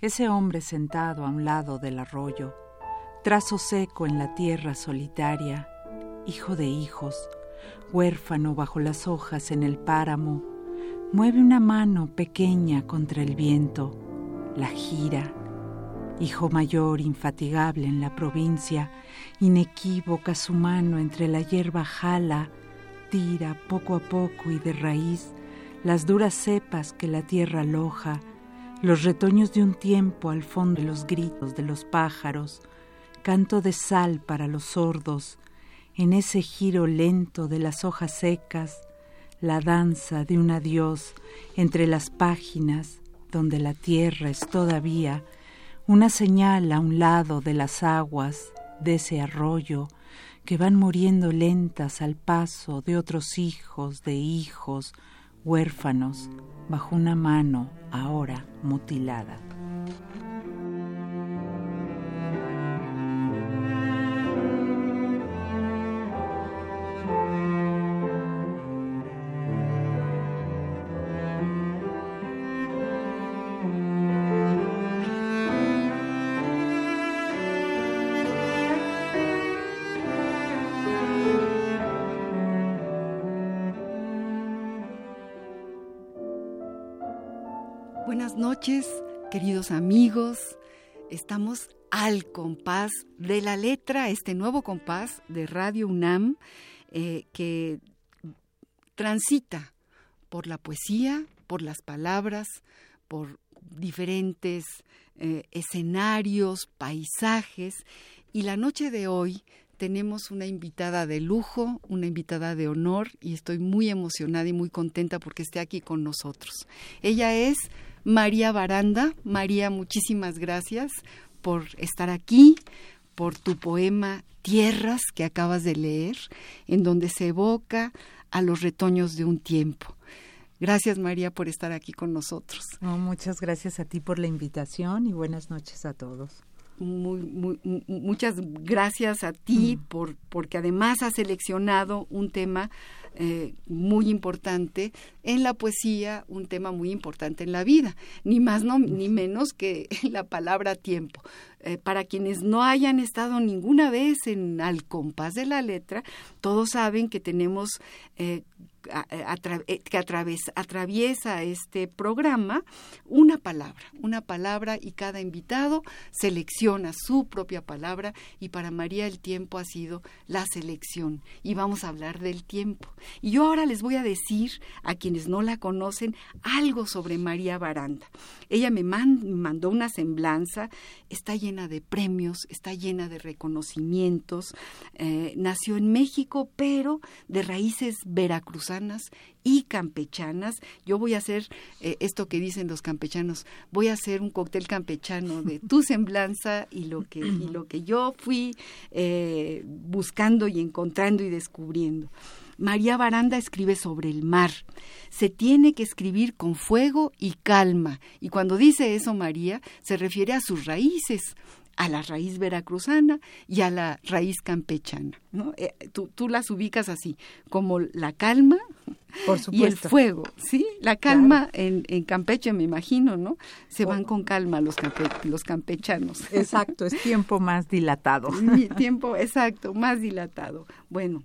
Ese hombre sentado a un lado del arroyo, trazo seco en la tierra solitaria, hijo de hijos, huérfano bajo las hojas en el páramo, mueve una mano pequeña contra el viento, la gira. Hijo mayor infatigable en la provincia, inequívoca su mano entre la hierba jala, tira poco a poco y de raíz las duras cepas que la tierra aloja, los retoños de un tiempo al fondo de los gritos de los pájaros, canto de sal para los sordos, en ese giro lento de las hojas secas, la danza de un adiós entre las páginas donde la tierra es todavía una señal a un lado de las aguas de ese arroyo que van muriendo lentas al paso de otros hijos de hijos huérfanos bajo una mano ahora mutilada. Amigos. Estamos al compás de la letra, este nuevo compás de Radio UNAM eh, que transita por la poesía, por las palabras, por diferentes eh, escenarios, paisajes. Y la noche de hoy tenemos una invitada de lujo, una invitada de honor y estoy muy emocionada y muy contenta porque esté aquí con nosotros. Ella es María Baranda. María, muchísimas gracias por estar aquí, por tu poema Tierras que acabas de leer, en donde se evoca a los retoños de un tiempo. Gracias María por estar aquí con nosotros. muchas gracias a ti por la invitación y buenas noches a todos. Muy, muchas gracias a ti por porque además has seleccionado un tema eh, muy importante en la poesía, un tema muy importante en la vida, ni más no, ni menos que la palabra tiempo. Eh, para quienes no hayan estado ninguna vez en al compás de la letra, todos saben que tenemos eh, eh, que atraviesa este programa una palabra, una palabra y cada invitado selecciona su propia palabra y para María el tiempo ha sido la selección y vamos a hablar del tiempo. Y yo ahora les voy a decir a quienes no la conocen algo sobre María Baranda. Ella me mandó una semblanza, está llena de premios, está llena de reconocimientos, eh, nació en México pero de raíces veracruzanas y campechanas. Yo voy a hacer eh, esto que dicen los campechanos, voy a hacer un cóctel campechano de tu semblanza y lo que, y lo que yo fui eh, buscando y encontrando y descubriendo. María Baranda escribe sobre el mar. Se tiene que escribir con fuego y calma. Y cuando dice eso María, se refiere a sus raíces, a la raíz veracruzana y a la raíz campechana. ¿no? Eh, tú, las ubicas así, como la calma y el fuego. ¿sí? La calma en, en, Campeche, me imagino, ¿no? Se van con calma los, los campechanos. Exacto, es tiempo más dilatado. tiempo, exacto, más dilatado. Bueno,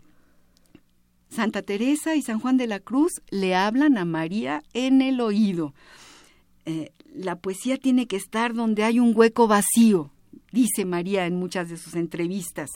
Santa Teresa y San Juan de la Cruz le hablan a María en el oído. Eh, la poesía tiene que estar donde hay un hueco vacío, dice María en muchas de sus entrevistas,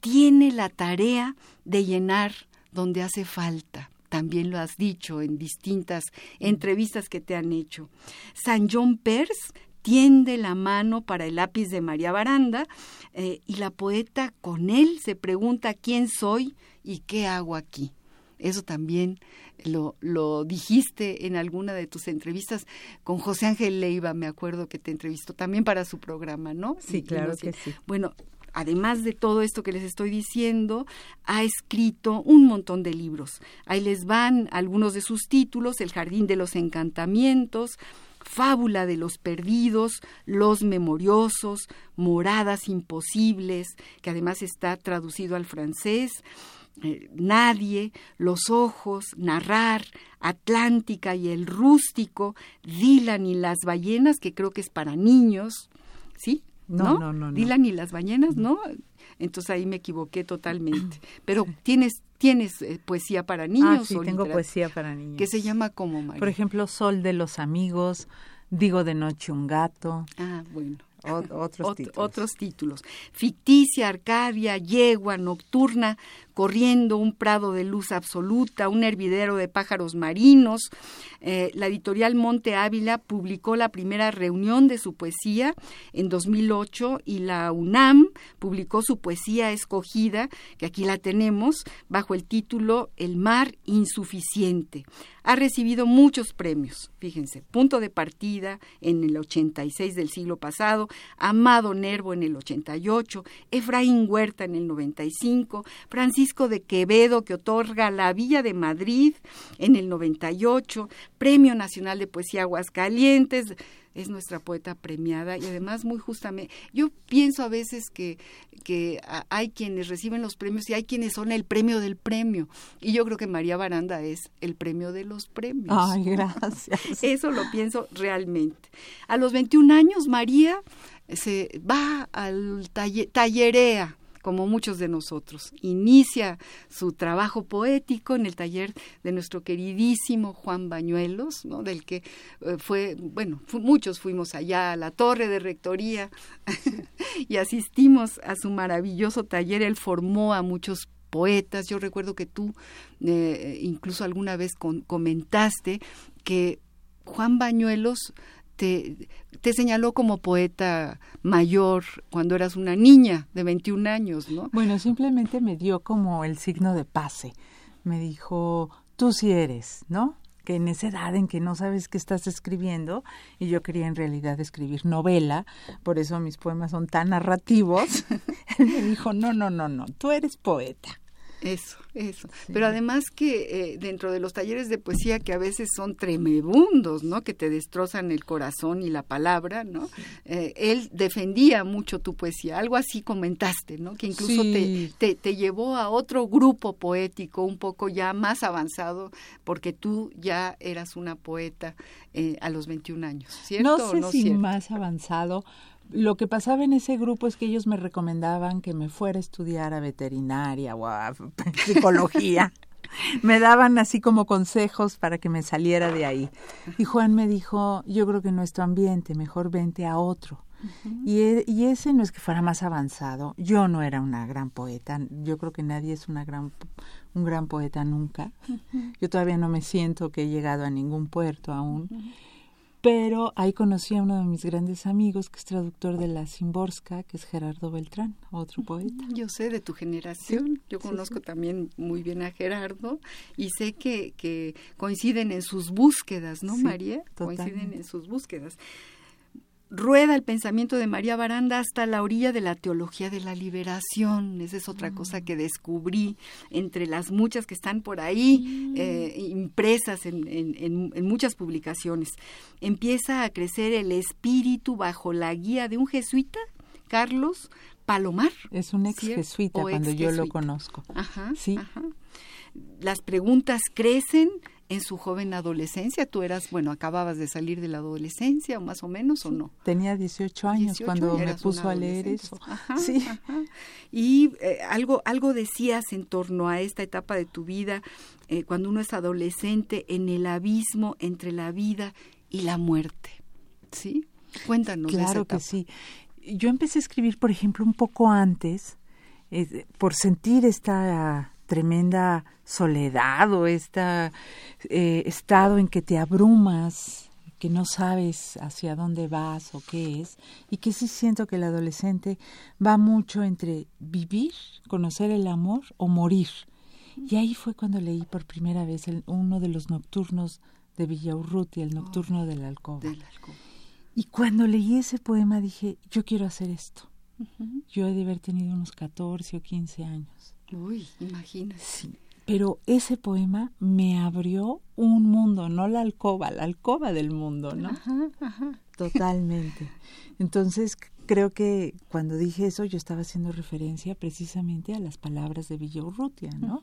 tiene la tarea de llenar donde hace falta. También lo has dicho en distintas entrevistas que te han hecho. San John Peirce tiende la mano para el lápiz de María Baranda eh, y la poeta con él se pregunta quién soy y qué hago aquí. Eso también lo, lo dijiste en alguna de tus entrevistas con José Ángel Leiva, me acuerdo que te entrevistó también para su programa, ¿no? Sí, claro que sí. Bueno, además de todo esto que les estoy diciendo, ha escrito un montón de libros. Ahí les van algunos de sus títulos, El Jardín de los Encantamientos, Fábula de los Perdidos, Los Memoriosos, Moradas Imposibles, que además está traducido al francés, eh, Nadie, Los Ojos, Narrar, Atlántica y El Rústico, Dylan y las Ballenas, que creo que es para niños, ¿sí? No, no, no. Dylan y las ballenas, ¿no? Entonces ahí me equivoqué totalmente. Pero tienes tienes eh, poesía para niños. Ah, sí, tengo poesía para niños. Que se llama como María. Por ejemplo, Sol de los amigos, Digo de noche un gato. Ah, bueno otros, títulos. otros títulos. Ficticia, Arcadia, Yegua, Nocturna, Corriendo, un prado de luz absoluta, un hervidero de pájaros marinos. Eh, la editorial Monte Ávila publicó la primera reunión de su poesía en 2008 y la UNAM publicó su poesía escogida, que aquí la tenemos, bajo el título El mar insuficiente. Ha recibido muchos premios, fíjense, punto de partida en el 86 del siglo pasado, Amado Nervo en el 88, Efraín Huerta en el 95, Francisco de Quevedo que otorga la Villa de Madrid en el 98, Premio Nacional de Poesía Aguascalientes, es nuestra poeta premiada y además muy justamente, yo pienso a veces que, que hay quienes reciben los premios y hay quienes son el premio del premio y yo creo que María Baranda es el premio de los premios. Ay, gracias. Eso lo pienso realmente. A los 21 años María se va al tallerea como muchos de nosotros. Inicia su trabajo poético en el taller de nuestro queridísimo Juan Bañuelos, ¿no? del que eh, fue, bueno, muchos fuimos allá a la torre de rectoría y asistimos a su maravilloso taller. Él formó a muchos poetas. Yo recuerdo que tú eh, incluso alguna vez comentaste que Juan Bañuelos te, señaló como poeta mayor cuando eras una niña de 21 años, ¿no? Bueno, simplemente me dio como el signo de pase. Me dijo, tú sí eres, ¿no? que en esa edad en que no sabes qué estás escribiendo, y yo quería en realidad escribir novela, por eso mis poemas son tan narrativos, él me dijo, no, no, no, no, tú eres poeta. Eso, eso. Pero además que eh, dentro de los talleres de poesía que a veces son tremebundos, ¿no? Que te destrozan el corazón y la palabra, ¿no? Eh, él defendía mucho tu poesía. Algo así comentaste, ¿no? Que incluso te, te, llevó a otro grupo poético un poco ya más avanzado porque tú ya eras una poeta eh, a los 21 años, ¿cierto? No sé no si más avanzado, lo que pasaba en ese grupo es que ellos me recomendaban que me fuera a estudiar a veterinaria o a psicología. me daban así como consejos para que me saliera de ahí. Y Juan me dijo, yo creo que nuestro ambiente, mejor vente a otro. y, e, y, ese no es que fuera más avanzado. Yo no era una gran poeta. Yo creo que nadie es una gran, un gran poeta nunca. Yo todavía no me siento que he llegado a ningún puerto aún. Pero ahí conocí a uno de mis grandes amigos, que es traductor de la Simborska, que es Gerardo Beltrán, otro poeta. Yo sé de tu generación, yo conozco también muy bien a Gerardo y sé que, que coinciden en sus búsquedas, ¿no, María? Coinciden en sus búsquedas rueda el pensamiento de María Baranda hasta la orilla de la teología de la liberación. Esa es otra cosa que descubrí entre las muchas que están por ahí eh, impresas en, en, muchas publicaciones. Empieza a crecer el espíritu bajo la guía de un jesuita, Carlos Palomar. Es un ex jesuita cuando yo lo conozco. Ajá, sí. Las preguntas crecen, en su joven adolescencia. Tú eras, bueno, acababas de salir de la adolescencia, más o menos, ¿o no? Tenía 18 años cuando me puso a leer eso. sí. Y eh, algo, algo decías en torno a esta etapa de tu vida, eh, cuando uno es adolescente, en el abismo entre la vida y la muerte. ¿Sí? Cuéntanos. Claro que sí. yo empecé a escribir, por ejemplo, un poco antes, eh, por sentir esta tremenda soledad o este estado en que te abrumas, que no sabes hacia dónde vas o qué es, y que sí siento que el adolescente va mucho entre vivir, conocer el amor o morir. Y ahí fue cuando leí por primera vez uno de los nocturnos de Villaurruti, el nocturno de la alcoba. Y cuando leí ese poema dije, yo quiero hacer esto. Yo he de haber tenido unos 14 o 15 años. Uy, imagínate. Sí. Pero ese poema me abrió un mundo, no la alcoba, la alcoba del mundo, ¿no? Ajá, ajá. Totalmente. Entonces, creo que cuando dije eso, yo estaba haciendo referencia precisamente a las palabras de Villaurrutia, ¿no?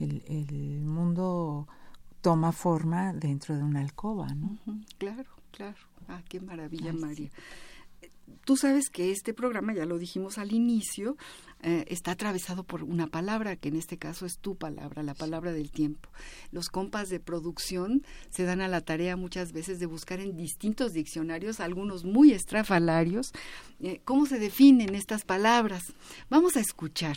el, el, mundo toma forma dentro de una alcoba, ¿no? Claro, claro. Ah, qué maravilla, María. Tú sabes que este programa, ya lo dijimos al inicio, eh, está atravesado por una palabra, que en este caso es tu palabra, la palabra del tiempo. Los compas de producción se dan a la tarea muchas veces de buscar en distintos diccionarios, algunos muy estrafalarios, eh, cómo se definen estas palabras. Vamos a escuchar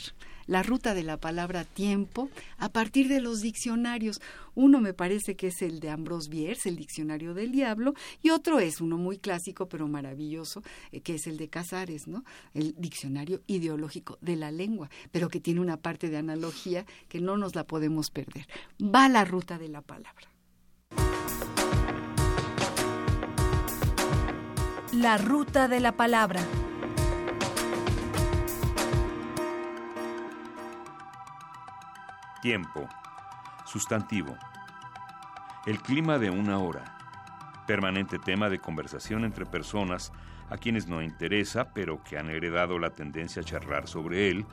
la ruta de la palabra tiempo a partir de los diccionarios. Uno me parece que es el de Ambrose Bierce, el diccionario del diablo, y otro es uno muy clásico pero maravilloso, eh, que es el de Casares, ¿no? El diccionario ideológico de la lengua, pero que tiene una parte de analogía que no nos la podemos perder. Va la ruta de la palabra. La ruta de la palabra. Tiempo. Sustantivo. El clima de una hora. Permanente tema de conversación entre personas a quienes no interesa, pero que han heredado la tendencia a charlar sobre él,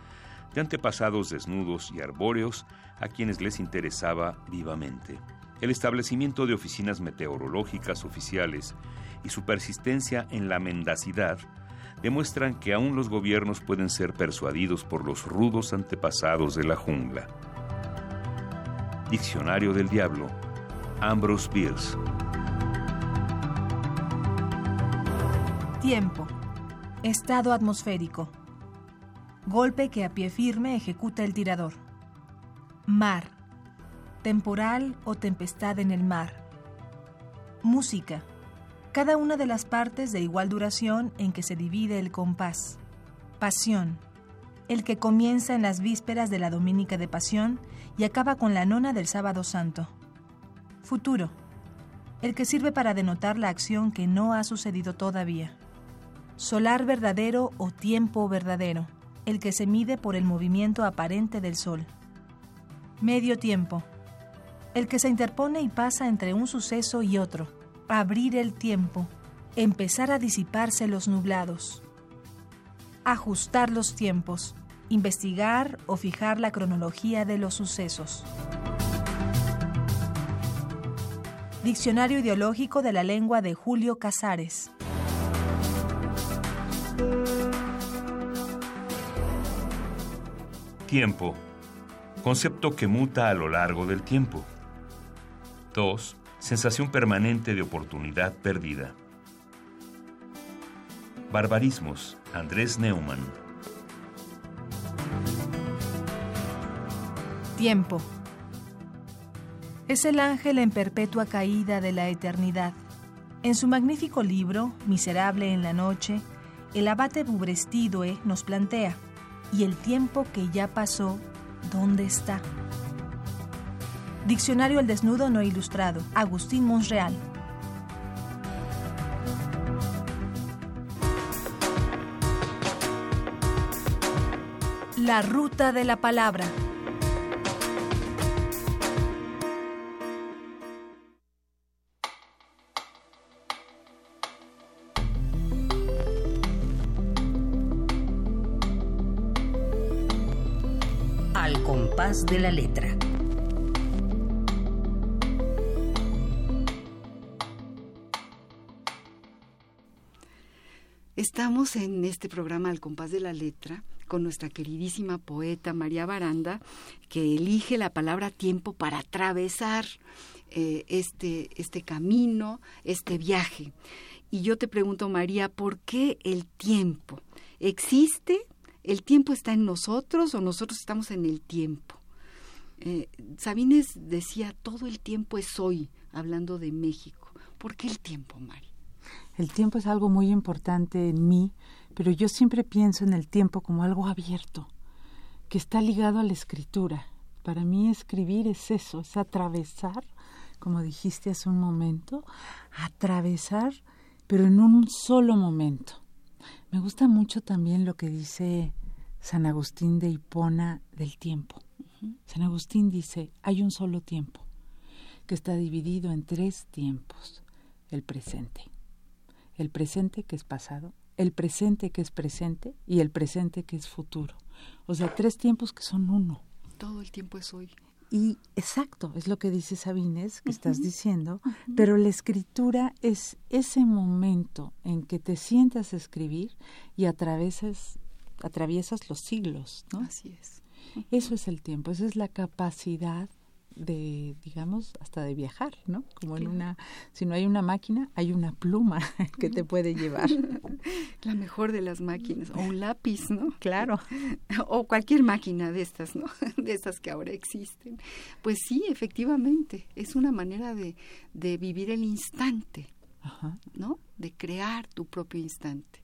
de antepasados desnudos y arbóreos a quienes les interesaba vivamente. El establecimiento de oficinas meteorológicas oficiales y su persistencia en la mendacidad demuestran que aún los gobiernos pueden ser persuadidos por los rudos antepasados de la jungla. Diccionario del Diablo, Ambrose Bierce. Tiempo. Estado atmosférico. Golpe que a pie firme ejecuta el tirador. Mar. Temporal o tempestad en el mar. Música. Cada una de las partes de igual duración en que se divide el compás. Pasión el que comienza en las vísperas de la Dominica de Pasión y acaba con la nona del Sábado Santo. Futuro, el que sirve para denotar la acción que no ha sucedido todavía. Solar verdadero o tiempo verdadero, el que se mide por el movimiento aparente del Sol. Medio tiempo, el que se interpone y pasa entre un suceso y otro. Abrir el tiempo, empezar a disiparse los nublados ajustar los tiempos, investigar o fijar la cronología de los sucesos. Diccionario ideológico de la lengua de Julio Casares. Tiempo. Concepto que muta a lo largo del tiempo. 2. Sensación permanente de oportunidad perdida. Barbarismos. Andrés Neumann. Tiempo. Es el ángel en perpetua caída de la eternidad. En su magnífico libro, Miserable en la noche, el abate Bubrestidoe nos plantea, ¿y el tiempo que ya pasó, dónde está? Diccionario al desnudo no ilustrado, Agustín Monreal. La ruta de la palabra. Al compás de la letra. Estamos en este programa Al compás de la letra con nuestra queridísima poeta María Baranda, que elige la palabra tiempo para atravesar eh, este, este camino, este viaje. Y yo te pregunto, María, ¿por qué el tiempo? ¿Existe? ¿El tiempo está en nosotros o nosotros estamos en el tiempo? Eh, Sabines decía, todo el tiempo es hoy, hablando de México. ¿Por qué el tiempo, María? El tiempo es algo muy importante en mí, pero yo siempre pienso en el tiempo como algo abierto, que está ligado a la escritura. Para mí escribir es eso, es atravesar, como dijiste hace un momento, atravesar pero en un solo momento. Me gusta mucho también lo que dice San Agustín de Hipona del tiempo. San Agustín dice, hay un solo tiempo, que está dividido en tres tiempos. El presente, el presente que es pasado, el presente que es presente y el presente que es futuro. O sea, tres tiempos que son uno. Todo el tiempo es hoy. Y exacto, es lo que dice Sabines, que estás diciendo, pero la escritura es ese momento en que te sientas a escribir y atraviesas, atraviesas los siglos, ¿no? Así es. Eso es el tiempo, esa es la capacidad de, digamos, hasta de viajar, ¿no? Como en una, si no hay una máquina, hay una pluma que te puede llevar. La mejor de las máquinas, o un lápiz, ¿no? Claro. O cualquier máquina de estas, ¿no? De estas que ahora existen. Pues sí, efectivamente, es una manera de, de vivir el instante, ¿no? De crear tu propio instante.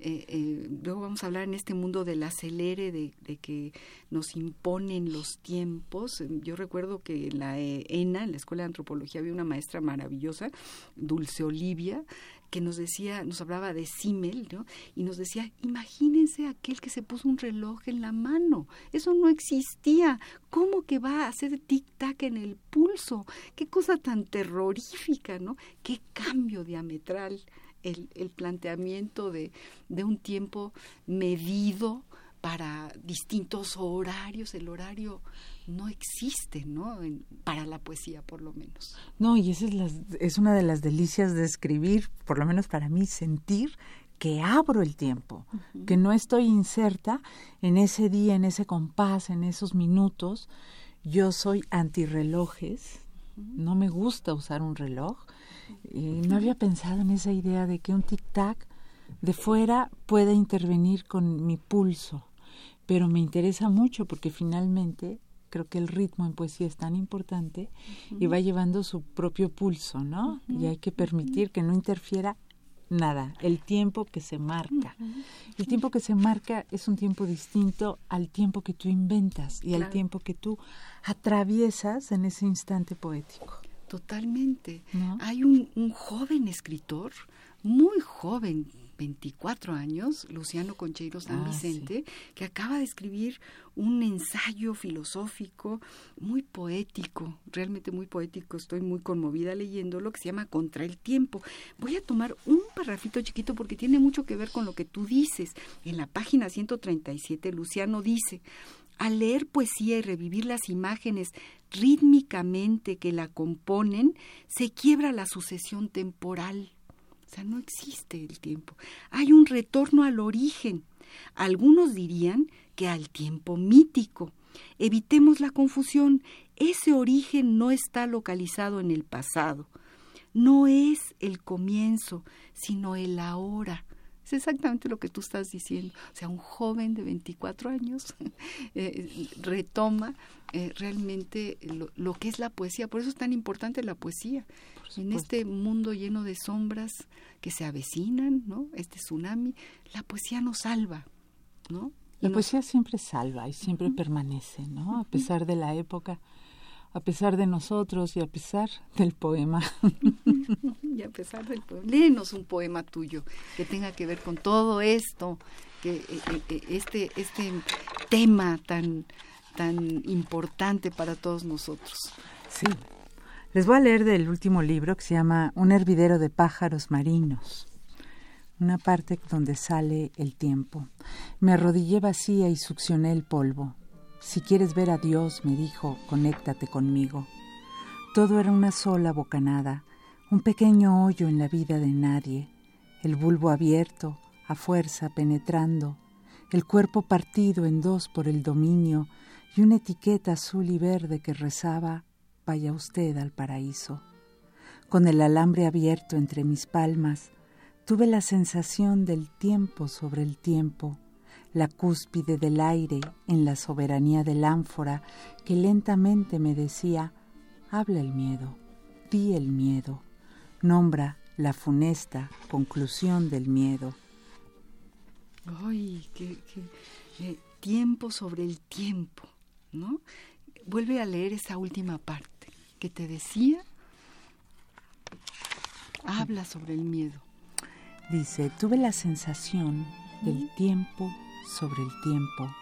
Eh, eh, luego vamos a hablar en este mundo del acelere, de, que nos imponen los tiempos. Yo recuerdo que en la ENA, en la Escuela de Antropología, había una maestra maravillosa, Dulce Olivia, que nos decía, nos hablaba de Simmel, ¿no? Y nos decía, imagínense aquel que se puso un reloj en la mano. Eso no existía. ¿Cómo que va a hacer tic-tac en el pulso? Qué cosa tan terrorífica, ¿no? Qué cambio diametral el, el planteamiento de, de un tiempo medido para distintos horarios, el horario no existe, ¿no? para la poesía, por lo menos. No, y esa es, la, es una de las delicias de escribir, por lo menos para mí, sentir que abro el tiempo, que no estoy inserta en ese día, en ese compás, en esos minutos. Yo soy antirrelojes, no me gusta usar un reloj, y no había pensado en esa idea de que un tic-tac de fuera pueda intervenir con mi pulso, pero me interesa mucho porque finalmente creo que el ritmo en poesía es tan importante y va llevando su propio pulso, ¿no? Y hay que permitir que no interfiera nada, el tiempo que se marca. El tiempo que se marca es un tiempo distinto al tiempo que tú inventas y al tiempo que tú atraviesas en ese instante poético. Totalmente. Hay un, un, joven escritor, muy joven, 24 años, Luciano Concheiro San ah, Vicente, que acaba de escribir un ensayo filosófico muy poético, realmente muy poético. Estoy muy conmovida leyéndolo, que se llama Contra el tiempo. Voy a tomar un parrafito chiquito porque tiene mucho que ver con lo que tú dices. En la página 137, Luciano dice, al leer poesía y revivir las imágenes rítmicamente que la componen, se quiebra la sucesión temporal. O sea, no existe el tiempo. Hay un retorno al origen. Algunos dirían que al tiempo mítico. Evitemos la confusión. Ese origen no está localizado en el pasado. No es el comienzo, sino el ahora. Es exactamente lo que tú estás diciendo. O sea, un joven de 24 años eh, retoma eh, realmente lo, que es la poesía. Por eso es tan importante la poesía. En este mundo lleno de sombras que se avecinan, ¿no? Este tsunami, la poesía nos salva, ¿no? La poesía siempre salva y siempre permanece, ¿no? A pesar de la época a pesar de nosotros y a pesar del poema. y a pesar del poema. Léenos un poema tuyo que tenga que ver con todo esto, que eh, eh, eh, este, este tema tan, tan importante para todos nosotros. Sí. Les voy a leer del último libro que se llama Un hervidero de pájaros marinos. Una parte donde sale el tiempo. Me arrodillé vacía y succioné el polvo. Si quieres ver a Dios, me dijo, conéctate conmigo. Todo era una sola bocanada, un pequeño hoyo en la vida de nadie, el bulbo abierto, a fuerza penetrando, el cuerpo partido en dos por el dominio y una etiqueta azul y verde que rezaba, vaya usted al paraíso. Con el alambre abierto entre mis palmas, Tuve la sensación del tiempo sobre el tiempo, la cúspide del aire en la soberanía del ánfora que lentamente me decía, habla el miedo, di el miedo, nombra la funesta conclusión del miedo. Ay, qué, eh, tiempo sobre el tiempo, ¿no? Vuelve a leer esa última parte que te decía, habla sobre el miedo. Dice, tuve la sensación del tiempo sobre el tiempo,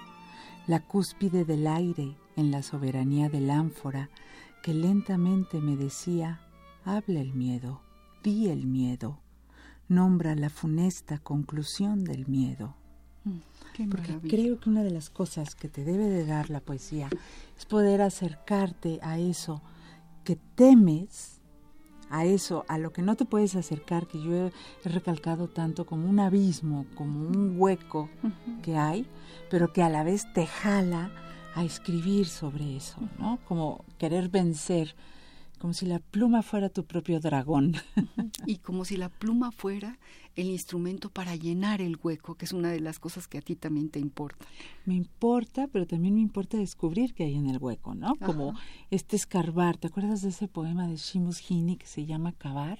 la cúspide del aire en la soberanía del ánfora que lentamente me decía, habla el miedo, di el miedo, nombra la funesta conclusión del miedo. Mm, Porque creo que una de las cosas que te debe de dar la poesía es poder acercarte a eso que temes a eso, a lo que no te puedes acercar, que yo he, recalcado tanto como un abismo, como un hueco que hay, pero que a la vez te jala a escribir sobre eso, ¿no? Como querer vencer, como si la pluma fuera tu propio dragón. y como si la pluma fuera el instrumento para llenar el hueco, que es una de las cosas que a ti también te importa. Me importa, pero también me importa descubrir qué hay en el hueco, ¿no? Como este escarbar. ¿Te acuerdas de ese poema de Shimus Heaney que se llama Cavar?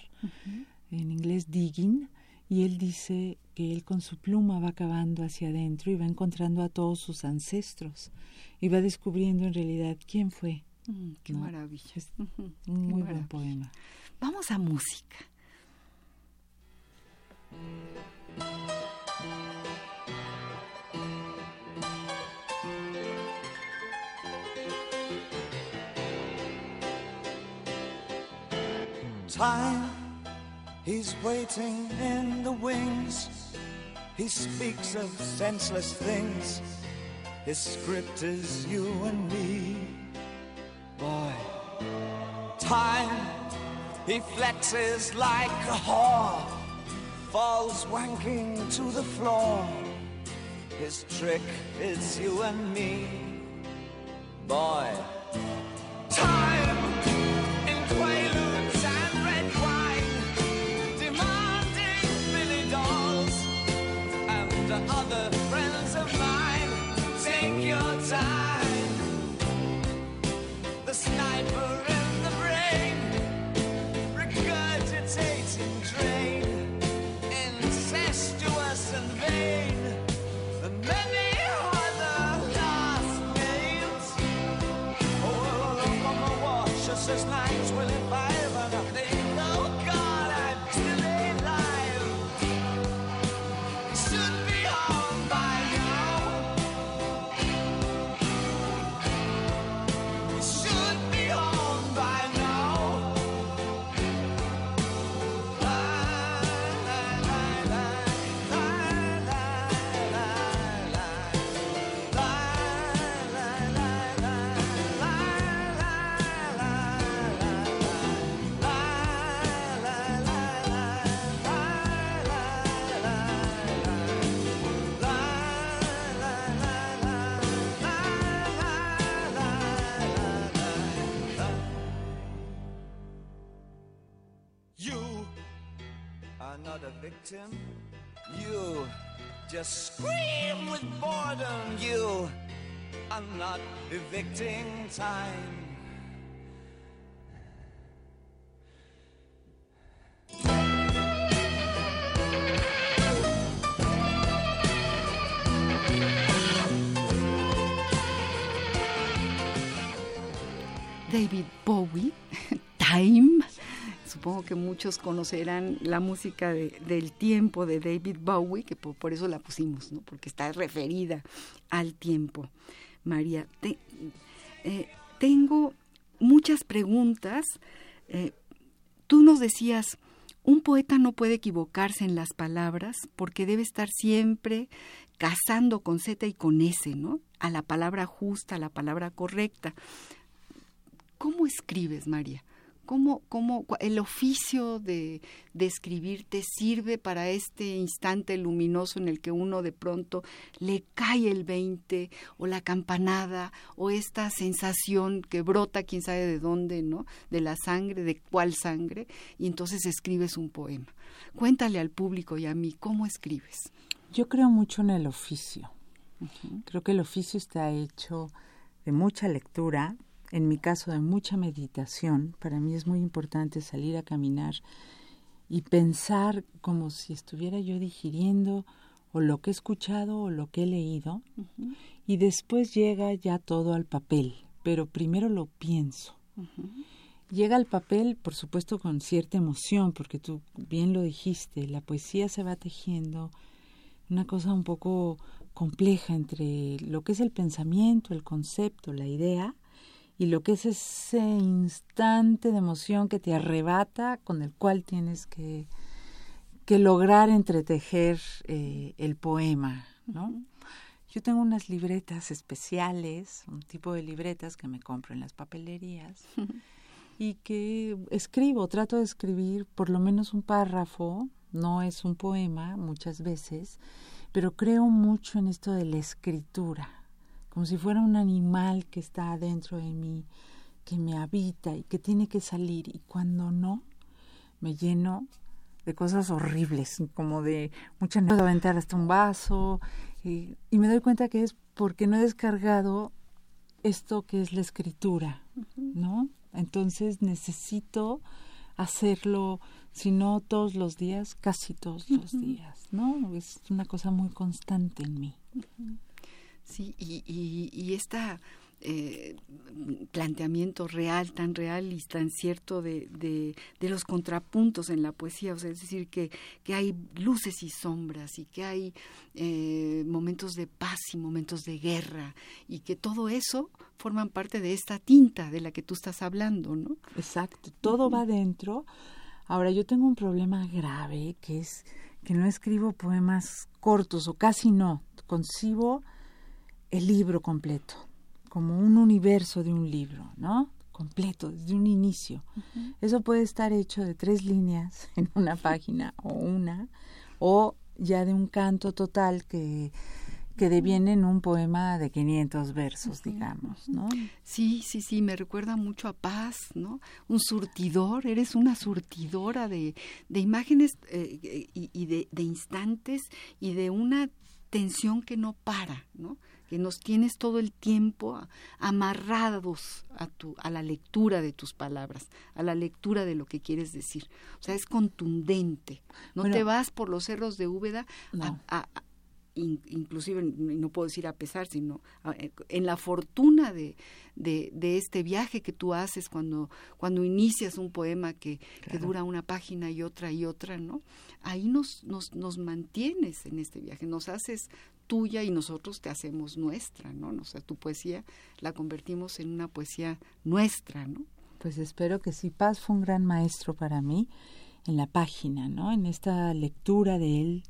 En inglés digging. Y él dice que él con su pluma va cavando hacia adentro y va encontrando a todos sus ancestros y va descubriendo en realidad quién fue. Mm, qué maravilla. un muy buen poema. Vamos a música. Time, he's waiting in the wings. He speaks of senseless things. His script is you and me. Boy, time, he flexes like a whore falls wanking to the floor. His trick is you and me, boy. You just scream with boredom. You are not evicting time. David Bowie. Que muchos conocerán la música del tiempo de David Bowie, que por, eso la pusimos, ¿no? porque está referida al tiempo. María, eh, tengo muchas preguntas. Eh, tú nos decías, un poeta no puede equivocarse en las palabras porque debe estar siempre cazando con Z y con S, ¿no? A la palabra justa, a la palabra correcta. ¿Cómo escribes, María? ¿Cómo, cómo el oficio de, de escribir te sirve para este instante luminoso en el que uno de pronto le cae el 20 o la campanada o esta sensación que brota quién sabe de dónde, ¿no? De la sangre, de cuál sangre, y entonces escribes un poema. Cuéntale al público y a mí cómo escribes. Yo creo mucho en el oficio. Creo que el oficio está hecho de mucha lectura, en mi caso de mucha meditación. Para mí es muy importante salir a caminar y pensar como si estuviera yo digiriendo o lo que he escuchado o lo que he leído y después llega ya todo al papel, pero primero lo pienso. Llega al papel, por supuesto, con cierta emoción, porque tú bien lo dijiste, la poesía se va tejiendo una cosa un poco compleja entre lo que es el pensamiento, el concepto, la idea, y lo que es ese instante de emoción que te arrebata, con el cual tienes que, que lograr entretejer eh, el poema, ¿no? Yo tengo unas libretas especiales, un tipo de libretas que me compro en las papelerías y que escribo, trato de escribir por lo menos un párrafo, no es un poema muchas veces, pero creo mucho en esto de la escritura, como si fuera un animal que está adentro de mí, que me habita y que tiene que salir y cuando no, me lleno de cosas horribles, como de mucha puedo aventar hasta un vaso y, y me doy cuenta que es porque no he descargado esto que es la escritura, ¿no? Entonces necesito hacerlo, si no todos los días, casi todos los días, ¿no? Es una cosa muy constante en mí. Sí, y, y, y esta eh, planteamiento real, tan real y tan cierto de, de, de, los contrapuntos en la poesía, o sea, es decir, que, que hay luces y sombras y que hay eh, momentos de paz y momentos de guerra y que todo eso forman parte de esta tinta de la que tú estás hablando, ¿no? Exacto, todo va dentro. Ahora, yo tengo un problema grave que es que no escribo poemas cortos o casi no, concibo el libro completo como un universo de un libro, ¿no? Completo, desde un inicio. Uh -huh. Eso puede estar hecho de tres líneas en una página o una, o ya de un canto total que, que deviene en un poema de 500 versos, uh -huh. digamos, ¿no? Sí, sí, sí, me recuerda mucho a Paz, ¿no? Un surtidor, eres una surtidora de, de imágenes eh, y, y de, de instantes y de una tensión que no para, ¿no? Que nos tienes todo el tiempo amarrados a, tu, a la lectura de tus palabras, a la lectura de lo que quieres decir. O sea, es contundente. No bueno, te vas por los cerros de Úbeda no. a, a, a in, inclusive, no puedo decir a pesar, sino en la fortuna de, de, de, este viaje que tú haces cuando, cuando inicias un poema que, claro. que, dura una página y otra y otra, ¿no? Ahí nos, nos, nos mantienes en este viaje, nos haces tuya y nosotros te hacemos nuestra, ¿no? O sea, tu poesía la convertimos en una poesía nuestra, ¿no? Pues espero que sí. Paz fue un gran maestro para mí en la página, ¿no? En esta lectura de él.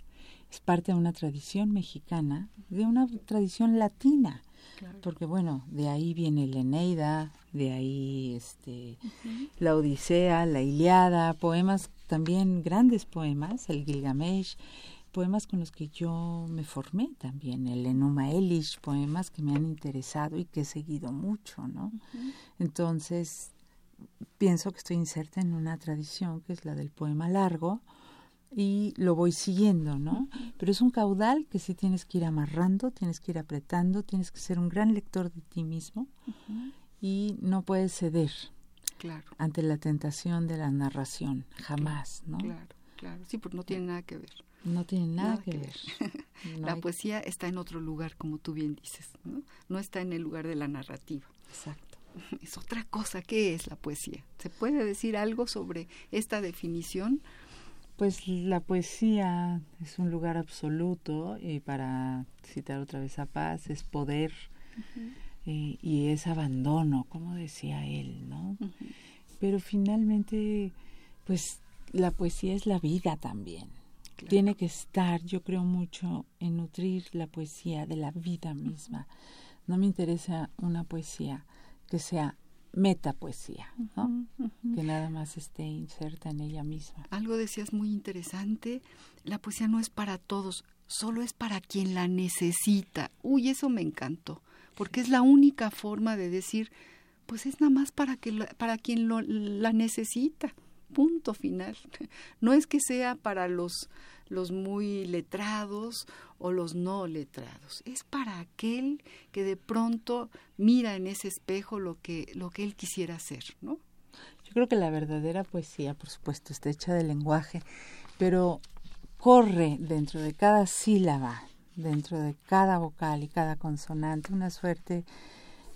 Es parte de una tradición mexicana, de una tradición latina. Claro. Porque bueno, de ahí viene la Eneida, de ahí este, uh -huh. la Odisea, la Iliada, poemas también, grandes poemas, el Gilgamesh, poemas con los que yo me formé también, el Enuma Elish, poemas que me han interesado y que he seguido mucho, ¿no? Uh -huh. Entonces, pienso que estoy inserta en una tradición que es la del poema largo y lo voy siguiendo, ¿no? Uh -huh. Pero es un caudal que sí tienes que ir amarrando, tienes que ir apretando, tienes que ser un gran lector de ti mismo uh -huh. y no puedes ceder claro. ante la tentación de la narración, jamás, ¿no? Claro, claro, sí, porque no tiene nada que ver. No tiene nada, nada que, que, ver. ver. No la hay... poesía está en otro lugar, como tú bien dices, ¿no? No está en el lugar de la narrativa. Exacto. Es otra cosa. ¿Qué es la poesía? ¿Se puede decir algo sobre esta definición? Pues la poesía es un lugar absoluto y para citar otra vez a Paz, es poder uh -huh. eh, y es abandono, como decía él, ¿no? Uh -huh. Pero finalmente, pues la poesía es la vida también. Claro. Tiene que estar, yo creo mucho en nutrir la poesía de la vida misma. No me interesa una poesía que sea metapoesía, ¿no? Que nada más esté inserta en ella misma. Algo decías muy interesante, la poesía no es para todos, solo es para quien la necesita. Uy, eso me encantó, porque es la única forma de decir, pues es nada más para, que la- para quien lo, la necesita. Punto final. No es que sea para los, los muy letrados o los no letrados. Es para aquel que de pronto mira en ese espejo lo que, lo que él quisiera hacer, ¿no? Yo creo que la verdadera poesía, por supuesto, está hecha de lenguaje, pero corre dentro de cada sílaba, dentro de cada vocal y cada consonante, una suerte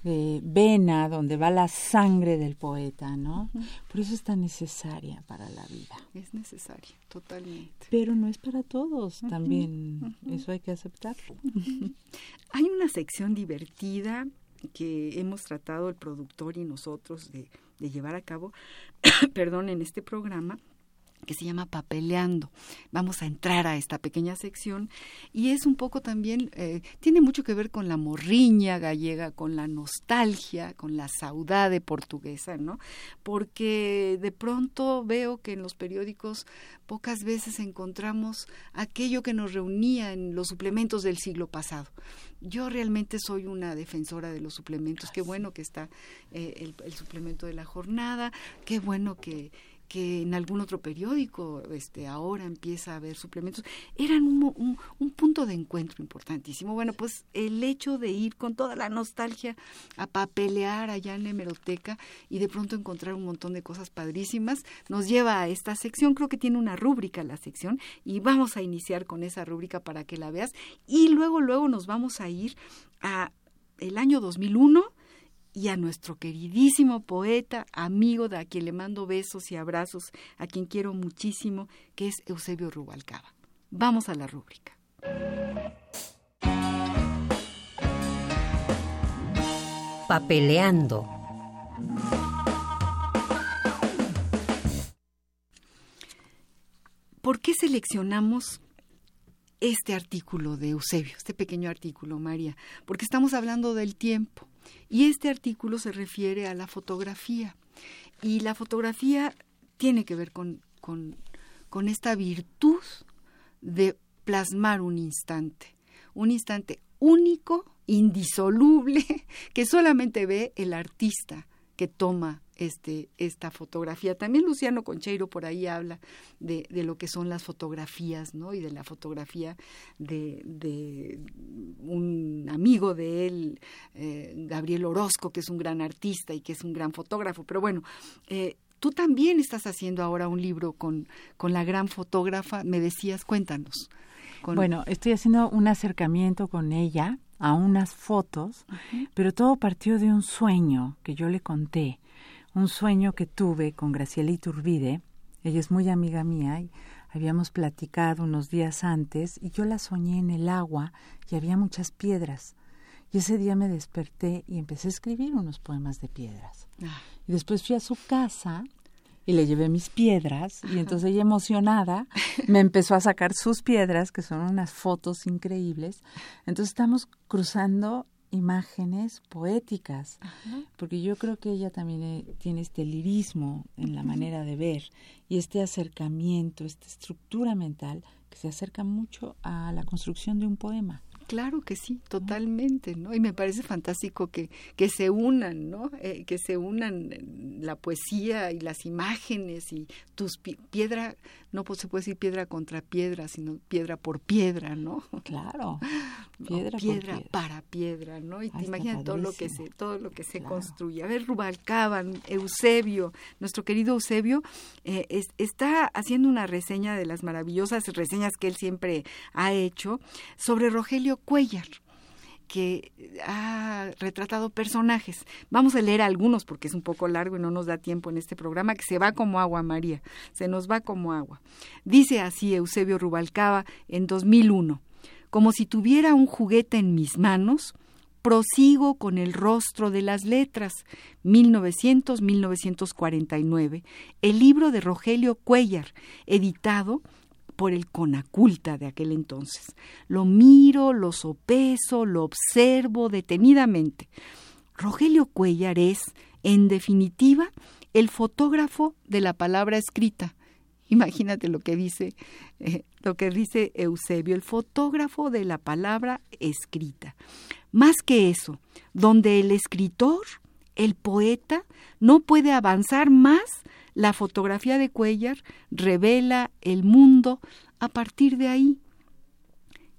de vena donde va la sangre del poeta, ¿no? Por eso es tan necesaria para la vida. Es necesario, totalmente. Pero no es para todos, también eso hay que aceptarlo. Hay una sección divertida que hemos tratado el productor y nosotros de, de llevar a cabo, perdón, en este programa que se llama Papeleando. Vamos a entrar a esta pequeña sección y es un poco también, eh, tiene mucho que ver con la morriña gallega, con la nostalgia, con la saudade portuguesa, ¿no? Porque de pronto veo que en los periódicos pocas veces encontramos aquello que nos reunía en los suplementos del siglo pasado. Yo realmente soy una defensora de los suplementos. Qué bueno que está eh, el, el suplemento de la jornada, qué bueno que que en algún otro periódico este ahora empieza a haber suplementos eran un, un, un punto de encuentro importantísimo. Bueno pues el hecho de ir con toda la nostalgia a papelear allá en la hemeroteca y de pronto encontrar un montón de cosas padrísimas nos lleva a esta sección. Creo que tiene una rúbrica la sección y vamos a iniciar con esa rúbrica para que la veas. Y luego luego nos vamos a ir a el año 2001 y a nuestro queridísimo poeta, amigo de a quien le mando besos y abrazos, a quien quiero muchísimo, que es Eusebio Rubalcaba. Vamos a la rúbrica. Papeleando. ¿Por qué seleccionamos este artículo de Eusebio, este pequeño artículo, María? Porque estamos hablando del tiempo y este artículo se refiere a la fotografía. Y la fotografía tiene que ver con, con, esta virtud de plasmar un instante, un instante único, indisoluble, que solamente ve el artista que toma este, esta fotografía. También Luciano Concheiro por ahí habla de, de lo que son las fotografías, ¿no? Y de la fotografía de, de un amigo de él, eh, Gabriel Orozco, que es un gran artista y que es un gran fotógrafo. Pero bueno, eh, tú también estás haciendo ahora un libro con, con la gran fotógrafa, me decías, cuéntanos. Con- Bueno, estoy haciendo un acercamiento con ella a unas fotos, pero todo partió de un sueño que yo le conté, un sueño que tuve con Graciela Iturbide, ella es muy amiga mía y habíamos platicado unos días antes y yo la soñé en el agua y había muchas piedras. Y ese día me desperté y empecé a escribir unos poemas de piedras. Ah, Y después fui a su casa y le llevé mis piedras y entonces ella emocionada me empezó a sacar sus piedras, que son unas fotos increíbles. Entonces estamos cruzando imágenes poéticas, porque yo creo que ella también eh, tiene este lirismo en la manera de ver y este acercamiento, esta estructura mental que se acerca mucho a la construcción de un poema. Claro que sí, totalmente, ¿no? Y me parece fantástico que, que se unan, ¿no? Eh, que se unan la poesía y las imágenes y tus pi- piedra, no pues, se puede decir piedra contra piedra, sino piedra por piedra, ¿no? Claro, O piedra, por piedra piedra. para piedra, ¿no? Y te imaginas todo lo que se, todo lo que se Claro. construye. A ver, Rubalcaba, Eusebio, nuestro querido Eusebio, eh, es- está haciendo una reseña de las maravillosas reseñas que él siempre ha hecho sobre Rogelio Cuellar que ha retratado personajes. Vamos a leer algunos porque es un poco largo y no nos da tiempo en este programa, que se va como agua, María, se nos va como agua. Dice así Eusebio Rubalcaba en 2001, como si tuviera un juguete en mis manos, prosigo con el rostro de las letras, 1900-1949, el libro de Rogelio Cuellar, editado por el Conaculta de aquel entonces. Lo miro, lo sopeso, lo observo detenidamente. Rogelio Cuellar es, En definitiva, el fotógrafo de la palabra escrita. Imagínate lo que dice eh, lo que dice Eusebio, el fotógrafo de la palabra escrita. Más que eso, donde el escritor, el poeta, no puede avanzar más, la fotografía de Cuellar revela el mundo a partir de ahí.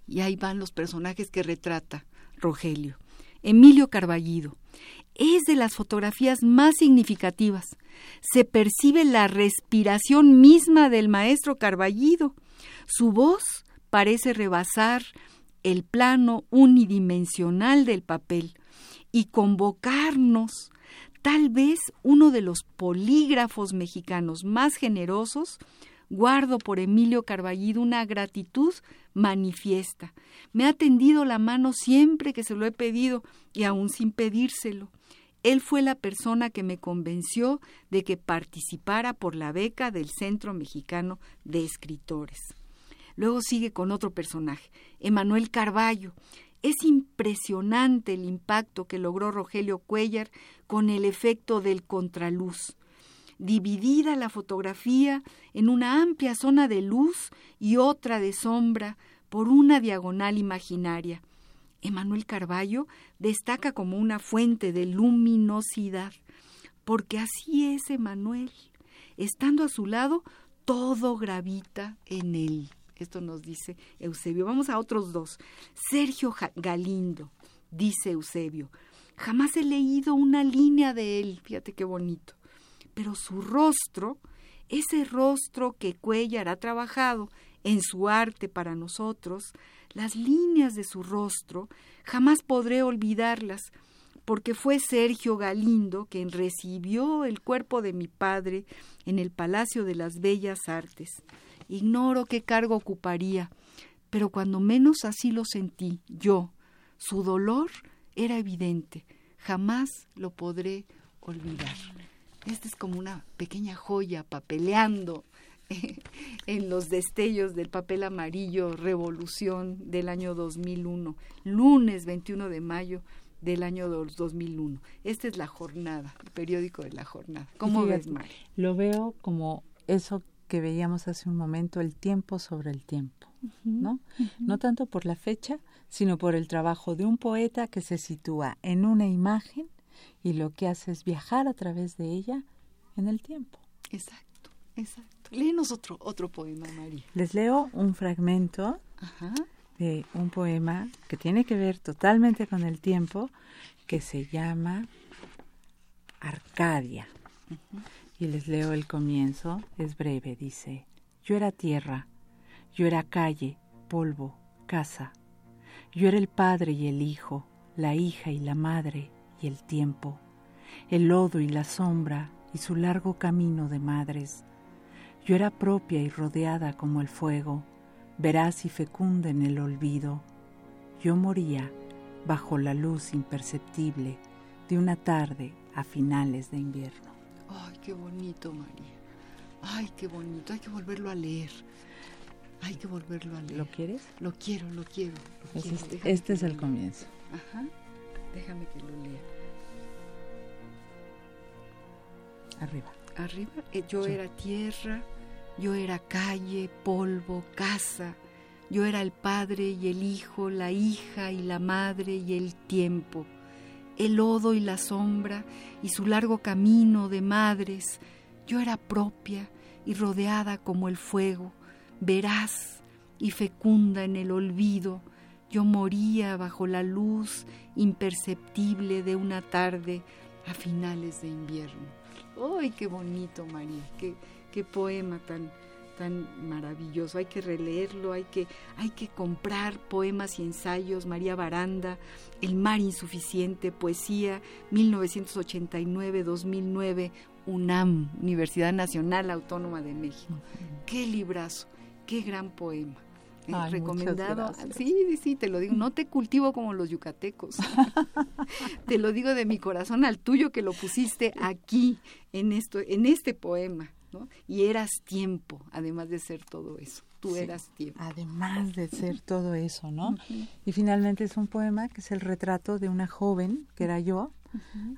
Y ahí van los personajes que retrata Rogelio. Emilio Carballido. Es de las fotografías más significativas. Se percibe la respiración misma del maestro Carballido. Su voz parece rebasar el plano unidimensional del papel y convocarnos, tal vez uno de los polígrafos mexicanos más generosos, guardo por Emilio Carballido una gratitud manifiesta. Me ha tendido la mano siempre que se lo he pedido y aún sin pedírselo. Él fue la persona que me convenció de que participara por la beca del Centro Mexicano de Escritores. Luego sigue con otro personaje, Emanuel Carballo. Es impresionante el impacto que logró Rogelio Cuellar con el efecto del contraluz. Dividida la fotografía en una amplia zona de luz y otra de sombra por una diagonal imaginaria. Emanuel Carballo destaca como una fuente de luminosidad, porque así es Emanuel. Estando a su lado, todo gravita en él. Esto nos dice Eusebio. Vamos a otros dos. Sergio Galindo, dice Eusebio. Jamás he leído una línea de él. Fíjate qué bonito. Pero su rostro, ese rostro que Cuellar ha trabajado en su arte para nosotros, las líneas de su rostro, jamás podré olvidarlas, porque fue Sergio Galindo quien recibió el cuerpo de mi padre en el Palacio de las Bellas Artes. Ignoro qué cargo ocuparía, pero cuando menos así lo sentí, yo, su dolor era evidente, jamás lo podré olvidar. Esta es como una pequeña joya papeleando en los destellos del papel amarillo Revolución del año 2001, lunes 21 de mayo del año 2001. Esta es la jornada, el periódico de la jornada. ¿Cómo ves, Mari? Lo veo como eso que veíamos hace un momento, el tiempo sobre el tiempo, ¿no? No tanto por la fecha, sino por el trabajo de un poeta que se sitúa en una imagen y lo que hace es viajar a través de ella en el tiempo. Exacto, exacto. Léenos otro, otro poema, María. Les leo un fragmento de un poema que tiene que ver totalmente con el tiempo, que se llama Arcadia. Y les leo el comienzo, es breve, dice, yo era tierra, yo era calle, polvo, casa, yo era el padre y el hijo, la hija y la madre y el tiempo, el lodo y la sombra y su largo camino de madres. Yo era propia y rodeada como el fuego, veraz y fecunda en el olvido. Yo moría bajo la luz imperceptible de una tarde a finales de invierno. Ay, qué bonito, María. Ay, qué bonito. Hay que volverlo a leer. Hay que volverlo a leer. ¿Lo quieres? Lo quiero, lo quiero. Lo Pues quiero. este, este es el comienzo. Ajá. Déjame que lo lea. Arriba. Arriba, eh, yo Sí. era tierra, yo era calle, polvo, casa, yo era el padre y el hijo, la hija y la madre y el tiempo, el lodo y la sombra y su largo camino de madres, yo era propia y rodeada como el fuego, veraz y fecunda en el olvido, yo moría bajo la luz imperceptible de una tarde a finales de invierno. ¡Ay, qué bonito, María! ¡Qué, qué poema tan, tan maravilloso! Hay que releerlo, hay que, hay que comprar poemas y ensayos. María Baranda, El mar insuficiente, poesía, 1989-2009, UNAM, Universidad Nacional Autónoma de México. ¡Qué librazo! ¡Qué gran poema! Eh, Ay, recomendado. sí, sí, te lo digo. No te cultivo como los yucatecos. te lo digo de mi corazón al tuyo que lo pusiste aquí en esto, en este poema, ¿no? Y eras tiempo, además de ser todo eso. Tú Sí. eras tiempo. Además de ser todo eso, ¿no? Y finalmente es un poema que es el retrato de una joven, que era yo,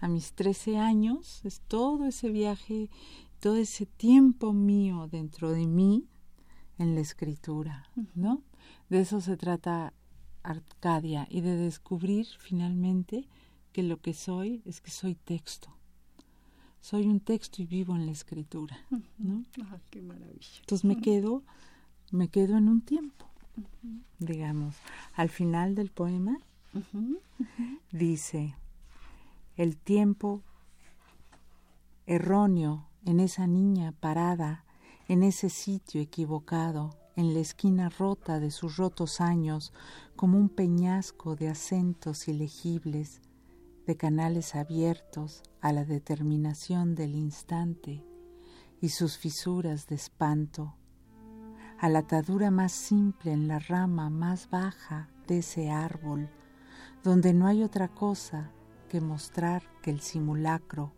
a mis 13 años, es todo ese viaje, todo ese tiempo mío dentro de mí en la escritura, ¿no? De eso se trata Arcadia y de descubrir finalmente que lo que soy es que soy texto. Soy un texto y vivo en la escritura, ¿no? Ah, qué maravilla. Entonces me quedo, me quedo en un tiempo, digamos. Al final del poema dice, el tiempo erróneo en esa niña parada, en ese sitio equivocado, en la esquina rota de sus rotos años, como un peñasco de acentos ilegibles, de canales abiertos a la determinación del instante y sus fisuras de espanto, a la atadura más simple en la rama más baja de ese árbol, donde no hay otra cosa que mostrar que el simulacro,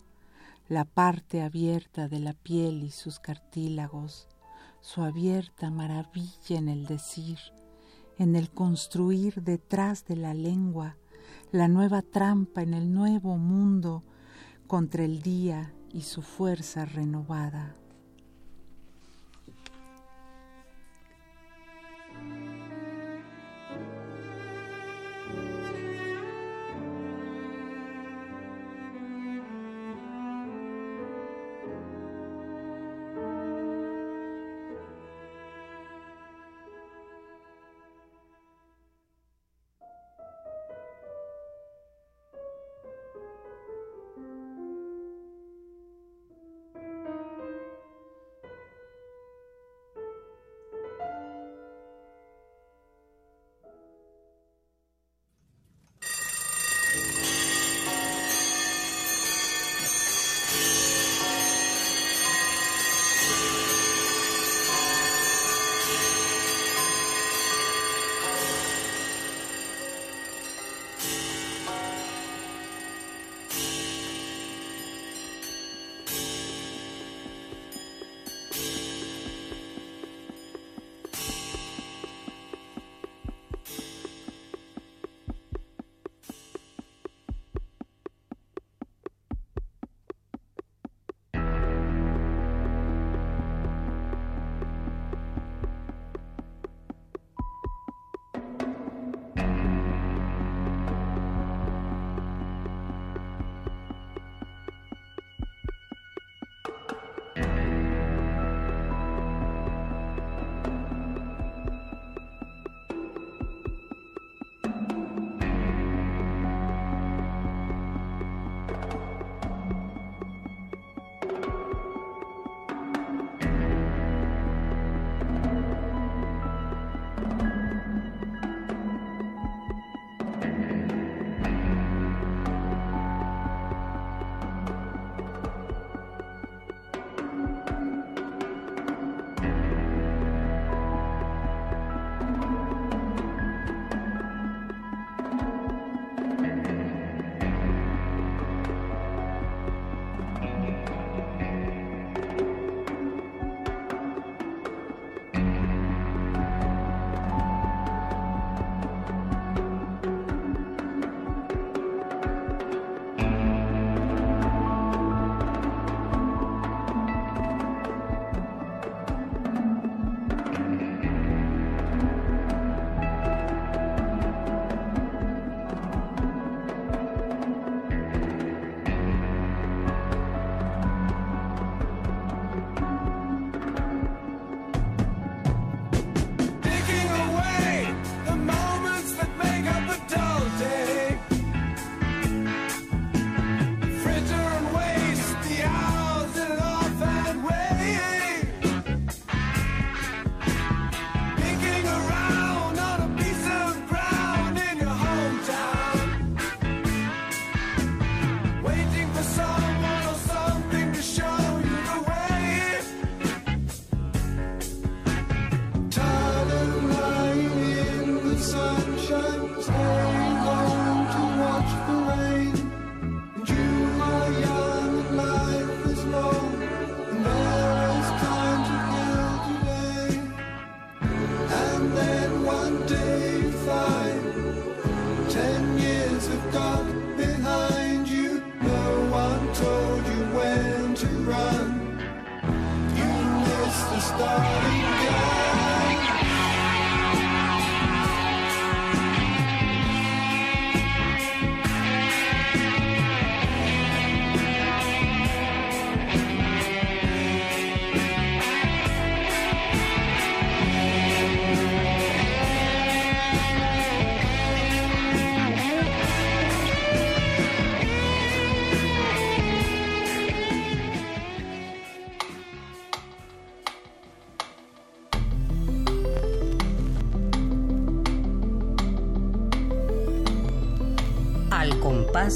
la parte abierta de la piel y sus cartílagos, su abierta maravilla en el decir, en el construir detrás de la lengua, la nueva trampa en el nuevo mundo contra el día y su fuerza renovada.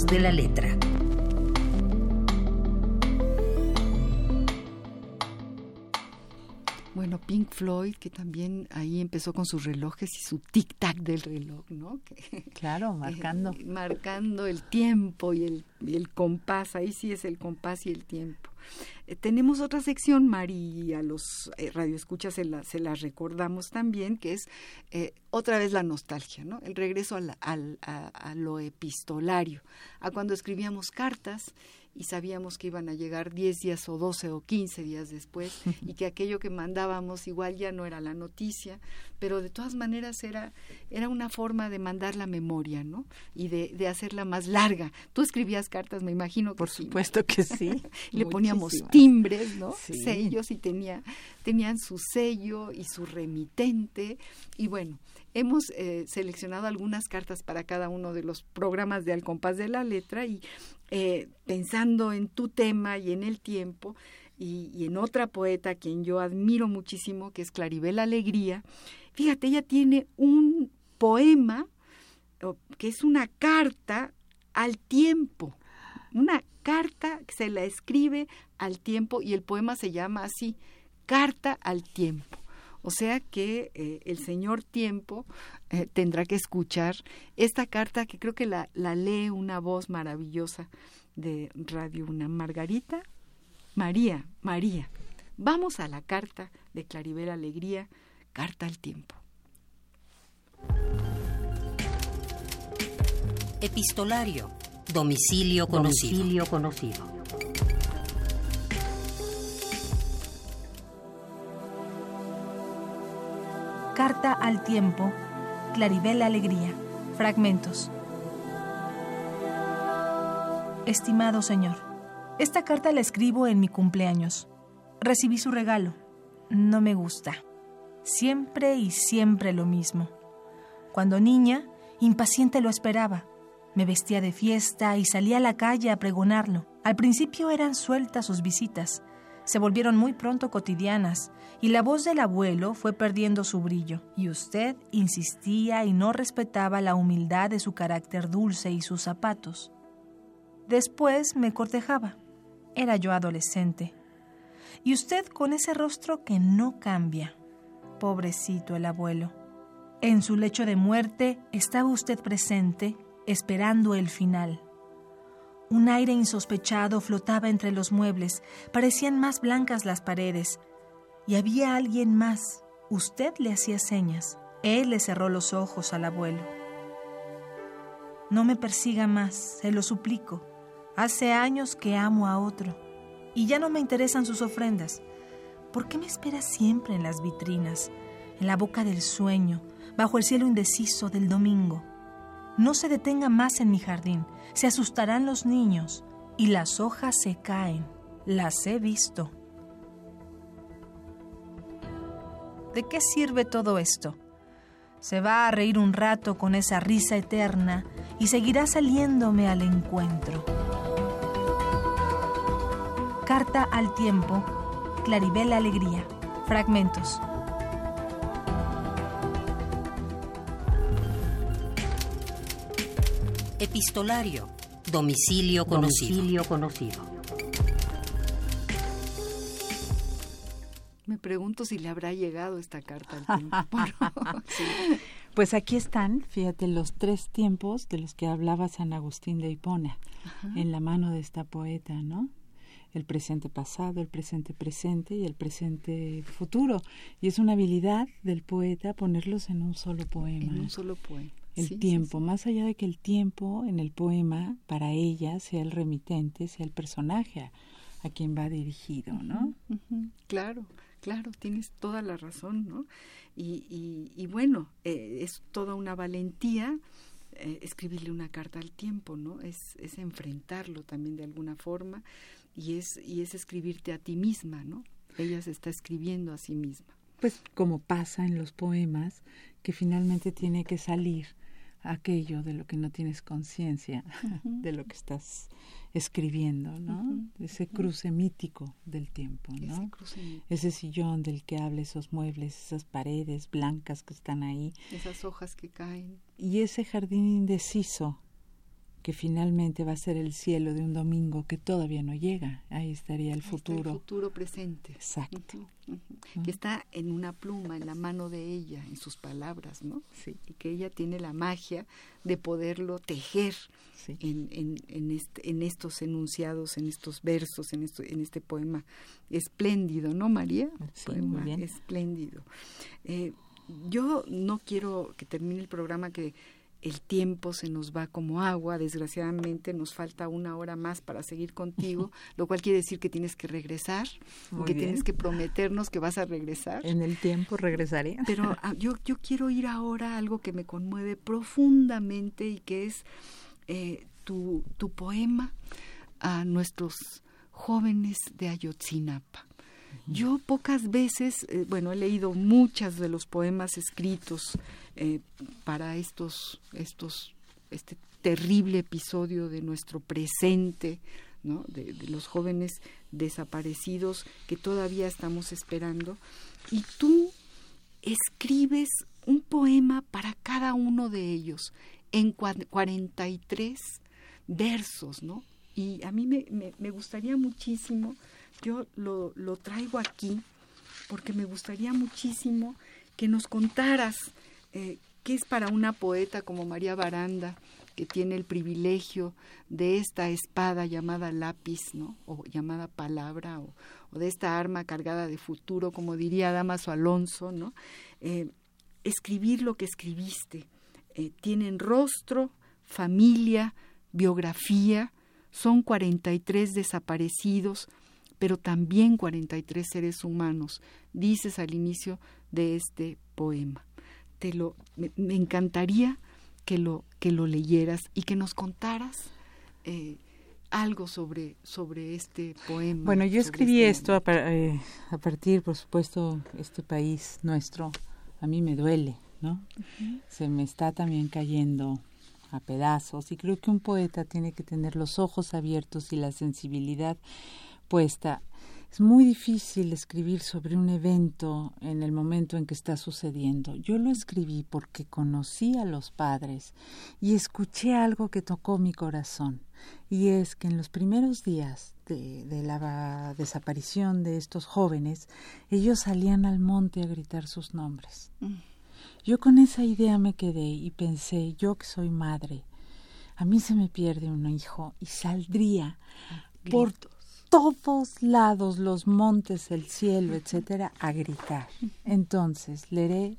De la letra. Bueno, Pink Floyd, que también ahí empezó con sus relojes y su tic-tac del reloj, ¿no? Que- Claro, que- marcando. marcando el tiempo y el, y el compás, ahí sí es el compás y el tiempo. Eh, tenemos otra sección, Mari, y a los eh, radioescuchas se la, se las recordamos también, que es eh, otra vez la nostalgia, ¿no? El regreso a, la- al- a- a lo epistolario, a cuando escribíamos cartas y sabíamos que iban a llegar 10 días o 12 o 15 días después y que aquello que mandábamos igual ya no era la noticia, pero de todas maneras era, era una forma de mandar la memoria, ¿no? Y de, de hacerla más larga. Tú escribías cartas, me imagino que Por sí. supuesto que sí. Le poníamos timbres, ¿no? Sí. Sellos y tenía, tenían su sello y su remitente. Y bueno, hemos eh, seleccionado algunas cartas para cada uno de los programas de Al Compás de la Letra y eh, pensando en tu tema y en el tiempo y, en otra poeta a quien yo admiro muchísimo, que es Claribel Alegría. Fíjate, ella tiene un poema que es una carta al tiempo, una carta que se la escribe al tiempo y el poema se llama así, Carta al tiempo. O sea que eh, el señor tiempo eh, tendrá que escuchar esta carta que creo que la, la lee una voz maravillosa de Radio Una Margarita. María, María. Vamos a la carta de Claribel Alegría, Carta al tiempo. Epistolario. Domicilio conocido. Domicilio conocido. Carta al tiempo, Claribel Alegría, fragmentos. Estimado señor, esta carta la escribo en mi cumpleaños. Recibí su regalo. No me gusta. Siempre y siempre lo mismo. Cuando niña, impaciente lo esperaba. Me vestía de fiesta y salía a la calle a pregonarlo. Al principio eran sueltas sus visitas. Se volvieron muy pronto cotidianas y la voz del abuelo fue perdiendo su brillo. Y usted insistía y no respetaba la humildad de su carácter dulce y sus zapatos. Después me cortejaba. Era yo adolescente. Y usted con ese rostro que no cambia. Pobrecito el abuelo. En su lecho de muerte estaba usted presente, esperando el final. Un aire insospechado flotaba entre los muebles, parecían más blancas las paredes. Y había alguien más. Usted le hacía señas. Él le cerró los ojos al abuelo. No me persiga más, se lo suplico. Hace años que amo a otro. Y ya no me interesan sus ofrendas. ¿Por qué me espera siempre en las vitrinas, en la boca del sueño, bajo el cielo indeciso del domingo? No se detenga más en mi jardín, se asustarán los niños y las hojas se caen. Las he visto. ¿De qué sirve todo esto? Se va a reír un rato con esa risa eterna y seguirá saliéndome al encuentro. Carta al tiempo, Claribel Alegría, fragmentos. Epistolario. Domicilio conocido. Domicilio conocido. Me pregunto si le habrá llegado esta carta al tiempo. Pues aquí están, fíjate, los tres tiempos de los que hablaba San Agustín de Hipona en la mano de esta poeta, ¿no? El presente pasado, el presente presente y el presente futuro. Y es una habilidad del poeta ponerlos en un solo poema. En un solo poema. El Sí, tiempo, sí. más allá de que el tiempo en el poema para ella sea el remitente, sea el personaje a, a quien va dirigido, ¿no? Claro, claro, tienes toda la razón, ¿no? Y, y, y bueno, eh, es toda una valentía eh, escribirle una carta al tiempo, ¿no? Es, es enfrentarlo también de alguna forma y es, y es escribirte a ti misma, ¿no? Ella se está escribiendo a sí misma. Pues como pasa en los poemas, que finalmente tiene que salir aquello de lo que no tienes conciencia, de lo que estás escribiendo, ¿no? Ese cruce mítico del tiempo, ¿no? Ese. Ese sillón del que habla, esos muebles, esas paredes blancas que están ahí, Esas hojas que caen. y ese jardín indeciso que finalmente va a ser el cielo de un domingo que todavía no llega. Ahí estaría el Ahí está futuro. el futuro presente. Exacto. Que está en una pluma, en la mano de ella, en sus palabras, ¿no? Sí. Y que ella tiene la magia de poderlo tejer Sí. en, en, en, este, en estos enunciados, en estos versos, en, esto, en este poema espléndido, ¿no, María? Sí, poema muy bien. espléndido. Eh, yo no quiero que termine el programa que el tiempo se nos va como agua, desgraciadamente nos falta una hora más para seguir contigo, lo cual quiere decir que tienes que regresar, Muy que bien. tienes que prometernos que vas a regresar. En el tiempo regresaré. Pero ah, yo, yo quiero ir ahora a algo que me conmueve profundamente y que es eh, tu, tu poema a nuestros jóvenes de Ayotzinapa. Yo pocas veces, eh, bueno, he leído muchas de los poemas escritos eh, para estos, estos, este terrible episodio de nuestro presente, ¿no? de, los jóvenes desaparecidos que todavía estamos esperando. Y tú escribes un poema para cada uno de ellos en cua- 43 versos, ¿no? Y a mí me- me gustaría muchísimo, yo lo, lo traigo aquí, porque me gustaría muchísimo que nos contaras eh, qué es para una poeta como María Baranda, que tiene el privilegio de esta espada llamada lápiz, ¿no? O llamada palabra, o, o de esta arma cargada de futuro, como diría Damaso Alonso, ¿no? Eh, escribir lo que escribiste. Eh, tienen rostro, familia, biografía, son 43 desaparecidos, pero también 43 seres humanos, dices al inicio de este poema. Te lo, me, me encantaría que lo, que lo leyeras y que nos contaras eh, algo sobre, sobre este poema. Bueno, yo sobre escribí este esto a, eh, a partir, por supuesto, este país nuestro, a mí me duele, ¿no? Se me está también cayendo a pedazos y creo que un poeta tiene que tener los ojos abiertos y la sensibilidad puesta. Es muy difícil escribir sobre un evento en el momento en que está sucediendo. Yo lo escribí porque conocí a los padres y escuché algo que tocó mi corazón. Y es que en los primeros días de, de la desaparición de estos jóvenes, ellos salían al monte a gritar sus nombres. Yo con esa idea me quedé y pensé, yo que soy madre, a mí se me pierde un hijo y saldría por todos lados, los montes, el cielo, etcétera, a gritar. Entonces, leeré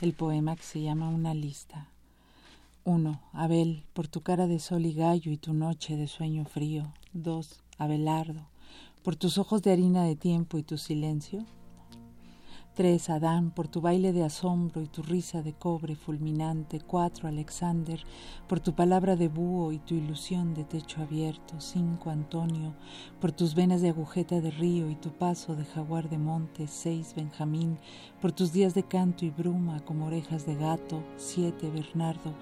el poema que se llama Una lista. Uno, Abel, por tu cara de sol y gallo y tu noche de sueño frío. Dos, Abelardo, por tus ojos de harina de tiempo y tu silencio. Tres, Adán, por tu baile de asombro y tu risa de cobre fulminante. Cuatro, Alexander, por tu palabra de búho y tu ilusión de techo abierto. Cinco, Antonio, por tus venas de agujeta de río y tu paso de jaguar de monte. Seis, Benjamín, por tus días de canto y bruma como orejas de gato. Siete, Bernardo,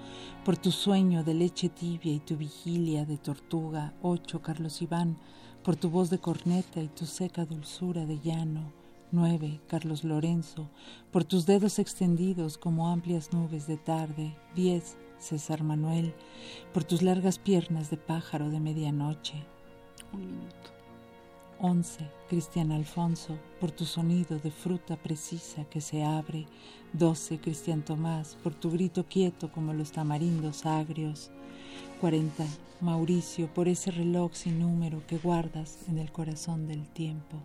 por tu sueño de leche tibia y tu vigilia de tortuga. Ocho, Carlos Iván, por tu voz de corneta y tu seca dulzura de llano. 9. Carlos Lorenzo, por tus dedos extendidos como amplias nubes de tarde. 10. César Manuel, por tus largas piernas de pájaro de medianoche. Un minuto. 11. Cristian Alfonso, por tu sonido de fruta precisa que se abre. 12. Cristian Tomás, por tu grito quieto como los tamarindos agrios. 40. Mauricio, por ese reloj sin número que guardas en el corazón del tiempo.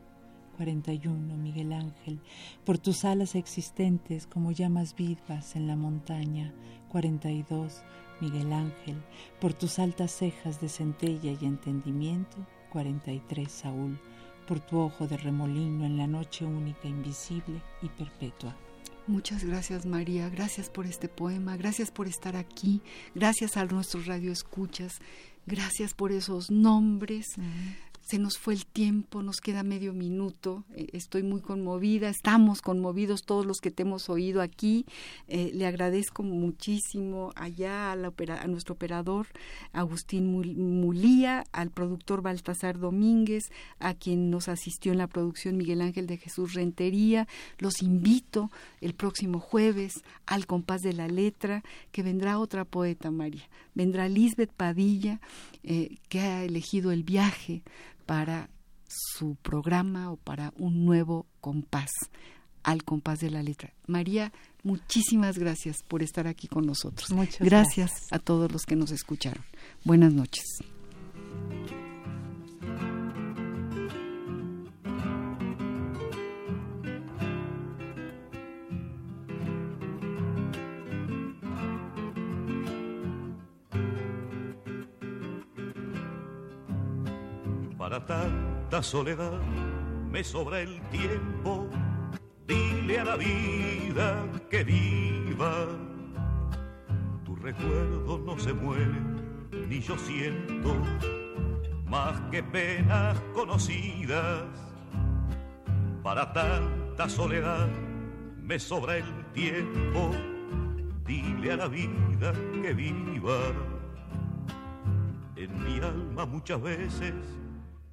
41. Miguel Ángel, por tus alas existentes como llamas vivas en la montaña. 42. Miguel Ángel, por tus altas cejas de centella y entendimiento. 43. Saúl, por tu ojo de remolino en la noche única, invisible y perpetua. Muchas gracias María, gracias por este poema, gracias por estar aquí, gracias a nuestros radioescuchas, gracias por esos nombres. Se nos fue el tiempo, nos queda medio minuto, eh, estoy muy conmovida, estamos conmovidos todos los que te hemos oído aquí, eh, le agradezco muchísimo allá a, la opera- a nuestro operador Agustín Mul- Mulía, al productor Baltasar Domínguez, a quien nos asistió en la producción Miguel Ángel de Jesús Rentería, los invito el próximo jueves al compás de la letra, que vendrá otra poeta, María, vendrá Lisbeth Padilla, eh, que ha elegido el viaje para su programa o para un nuevo compás, al compás de la letra. María, muchísimas gracias por estar aquí con nosotros. Muchas gracias, gracias. a todos los que nos escucharon. Buenas noches. Para tanta soledad me sobra el tiempo. Dile a la vida que viva. Tu recuerdo no se muere, ni yo siento más que penas conocidas. Para tanta soledad me sobra el tiempo. Dile a la vida que viva. En mi alma muchas veces